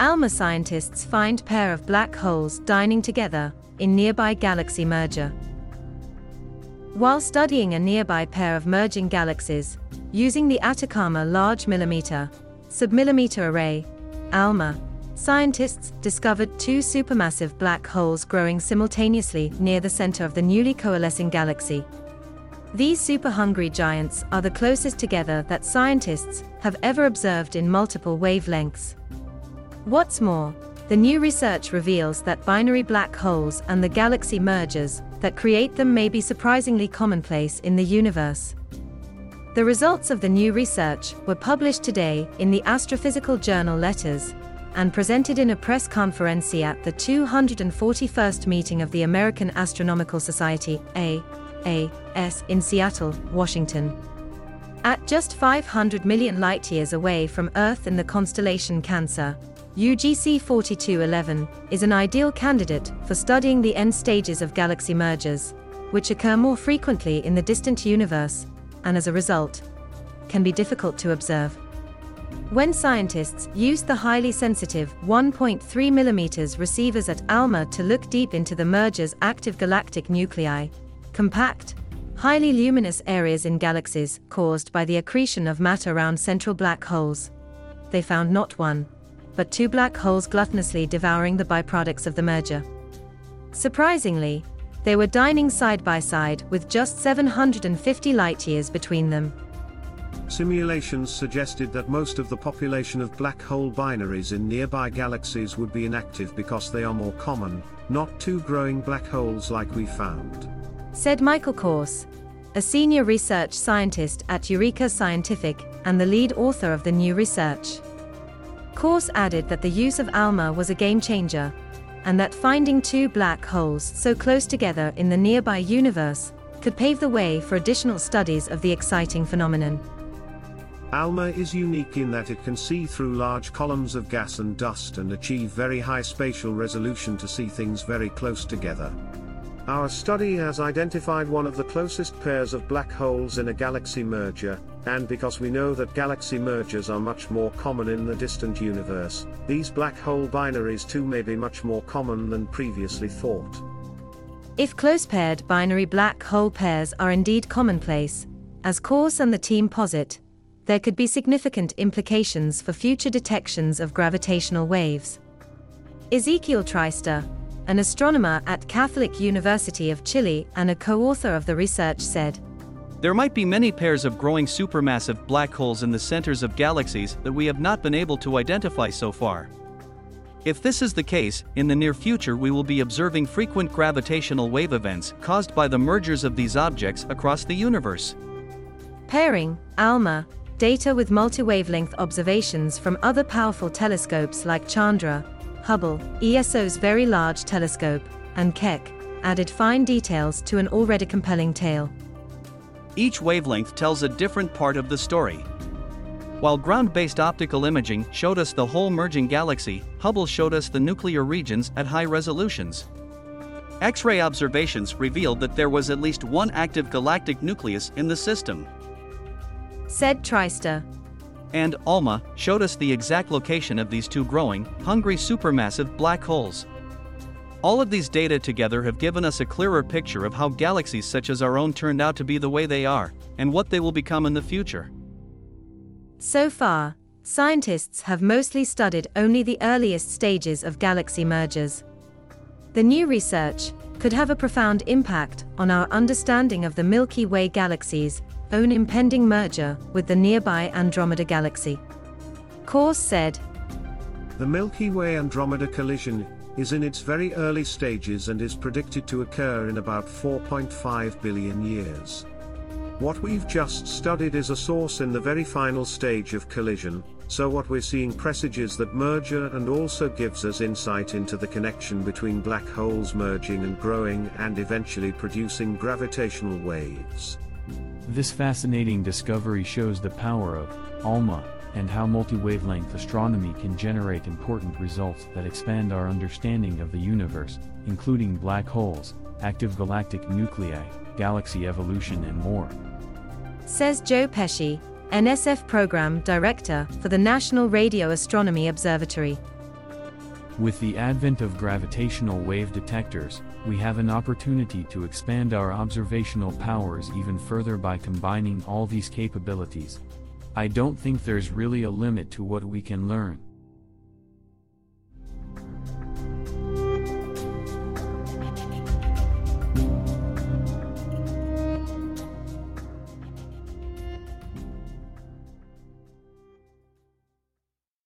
ALMA scientists find pair of black holes dining together in nearby galaxy merger. While studying a nearby pair of merging galaxies, using the Atacama Large Millimeter Submillimeter Array, ALMA, scientists discovered two supermassive black holes growing simultaneously near the center of the newly coalescing galaxy. These super-hungry giants are the closest together that scientists have ever observed in multiple wavelengths. What's more, the new research reveals that binary black holes and the galaxy mergers that create them may be surprisingly commonplace in the universe. The results of the new research were published today in the Astrophysical Journal Letters and presented in a press conference at the 241st meeting of the American Astronomical Society, AAS, in Seattle, Washington. At just 500 million light-years away from Earth in the constellation Cancer, UGC 4211 is an ideal candidate for studying the end stages of galaxy mergers, which occur more frequently in the distant universe, and as a result, can be difficult to observe. When scientists used the highly sensitive 1.3 mm receivers at ALMA to look deep into the merger's active galactic nuclei, compact, highly luminous areas in galaxies caused by the accretion of matter around central black holes, they found not one, but two black holes gluttonously devouring the byproducts of the merger. Surprisingly, they were dining side by side with just 750 light years between them. Simulations suggested that most of the population of black hole binaries in nearby galaxies would be inactive because they are more common, not two growing black holes like we found. Said Michael Koss, a senior research scientist at Eureka Scientific and the lead author of the new research. Koss added that the use of ALMA was a game changer, and that finding two black holes so close together in the nearby universe could pave the way for additional studies of the exciting phenomenon. ALMA is unique in that it can see through large columns of gas and dust and achieve very high spatial resolution to see things very close together. Our study has identified one of the closest pairs of black holes in a galaxy merger, and because we know that galaxy mergers are much more common in the distant universe, these black hole binaries too may be much more common than previously thought. If close-paired binary black hole pairs are indeed commonplace, as Koss and the team posit, there could be significant implications for future detections of gravitational waves. Ezekiel Treister, an astronomer at Catholic University of Chile and a co-author of the research said, there might be many pairs of growing supermassive black holes in the centers of galaxies that we have not been able to identify so far. If this is the case, in the near future we will be observing frequent gravitational wave events caused by the mergers of these objects across the universe. Pairing, ALMA, data with multi-wavelength observations from other powerful telescopes like Chandra, Hubble, ESO's Very Large Telescope, and Keck, added fine details to an already compelling tale. Each wavelength tells a different part of the story. While ground based optical imaging showed us the whole merging galaxy, Hubble showed us the nuclear regions at high resolutions. X ray observations revealed that there was at least one active galactic nucleus in the system. Said Treister. And ALMA showed us the exact location of these two growing, hungry supermassive black holes. All of these data together have given us a clearer picture of how galaxies such as our own turned out to be the way they are, and what they will become in the future. So far, scientists have mostly studied only the earliest stages of galaxy mergers. The new research could have a profound impact on our understanding of the Milky Way galaxy's own impending merger with the nearby Andromeda galaxy. Koss said, The Milky Way Andromeda collision is in its very early stages and is predicted to occur in about 4.5 billion years. What we've just studied is a source in the very final stage of collision, so what we're seeing presages that merger uh, and also gives us insight into the connection between black holes merging and growing and eventually producing gravitational waves. This fascinating discovery shows the power of ALMA, and how multi-wavelength astronomy can generate important results that expand our understanding of the universe, including black holes, active galactic nuclei, galaxy evolution and more. Says Joe Pesce, NSF Program Director for the National Radio Astronomy Observatory. With the advent of gravitational wave detectors, we have an opportunity to expand our observational powers even further by combining all these capabilities. I don't think there's really a limit to what we can learn.